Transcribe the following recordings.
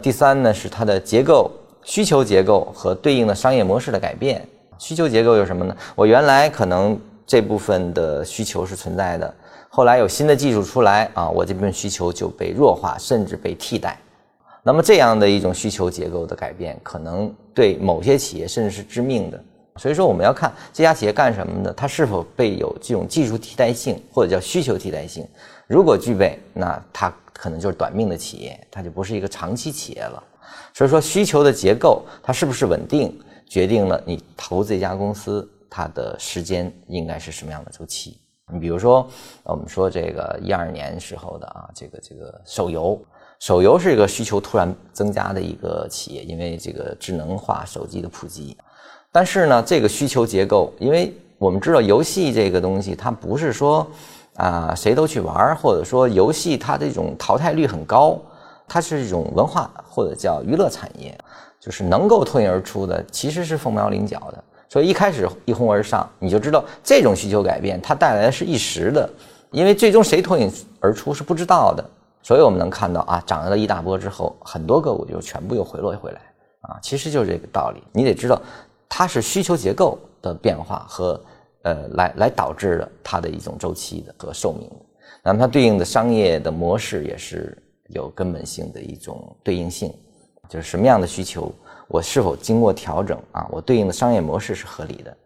第三呢是它的结构、需求结构和对应的商业模式的改变。需求结构有什么呢？我原来可能这部分的需求是存在的，后来有新的技术出来啊，我这部分需求就被弱化，甚至被替代。那么这样的一种需求结构的改变，可能对某些企业甚至是致命的。所以说，我们要看这家企业干什么的，它是否被有这种技术替代性，或者叫需求替代性。如果具备，那它可能就是短命的企业，它就不是一个长期企业了。所以说，需求的结构它是不是稳定，决定了你投资一家公司它的时间应该是什么样的周期。你比如说，我们说这个一二年时候的啊，这个这个手游，手游是一个需求突然增加的一个企业，因为这个智能化手机的普及。但是呢，这个需求结构，因为我们知道游戏这个东西，它不是说啊谁都去玩或者说游戏它这种淘汰率很高，它是一种文化或者叫娱乐产业，就是能够脱颖而出的，其实是凤毛麟角的。所以一开始一哄而上，你就知道这种需求改变它带来的是一时的，因为最终谁脱颖而出是不知道的。所以我们能看到啊，涨了一大波之后，很多个股就全部又回落回来啊，其实就是这个道理。你得知道。它是需求结构的变化和呃来来导致的它的一种周期的和寿命的，那么它对应的商业的模式也是有根本性的一种对应性，就是什么样的需求，我是否经过调整啊，我对应的商业模式是合理的。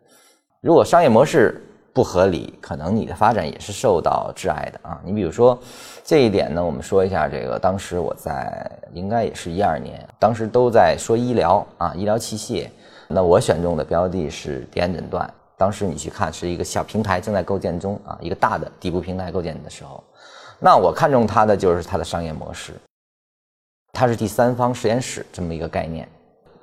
如果商业模式不合理，可能你的发展也是受到挚爱的啊。你比如说这一点呢，我们说一下这个，当时我在应该也是一二年，当时都在说医疗啊，医疗器械。那我选中的标的是迪安诊断，当时你去看是一个小平台正在构建中啊，一个大的底部平台构建的时候，那我看中它的就是它的商业模式，它是第三方实验室这么一个概念，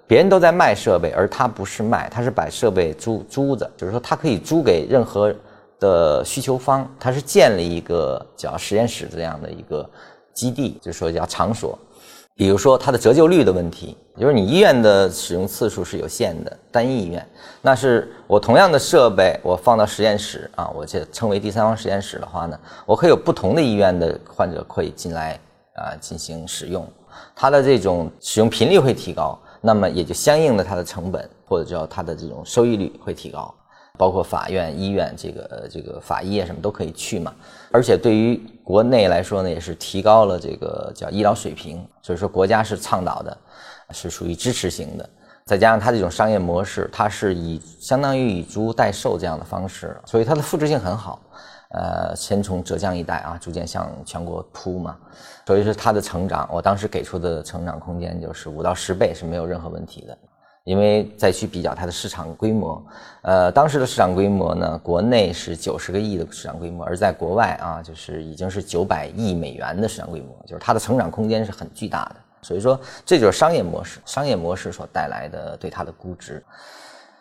别人都在卖设备，而它不是卖，它是把设备租租着，就是说它可以租给任何的需求方，它是建立一个叫实验室这样的一个基地，就是说叫场所。比如说它的折旧率的问题，就是你医院的使用次数是有限的，单一医院，那是我同样的设备，我放到实验室啊，我这称为第三方实验室的话呢，我可以有不同的医院的患者可以进来啊进行使用，它的这种使用频率会提高，那么也就相应的它的成本或者叫它的这种收益率会提高。包括法院、医院，这个这个法医啊什么都可以去嘛。而且对于国内来说呢，也是提高了这个叫医疗水平。所以说国家是倡导的，是属于支持型的。再加上它这种商业模式，它是以相当于以租代售这样的方式，所以它的复制性很好。呃，先从浙江一带啊，逐渐向全国铺嘛。所以说它的成长，我当时给出的成长空间就是五到十倍是没有任何问题的。因为再去比较它的市场规模，呃，当时的市场规模呢，国内是九十个亿的市场规模，而在国外啊，就是已经是九百亿美元的市场规模，就是它的成长空间是很巨大的。所以说，这就是商业模式，商业模式所带来的对它的估值。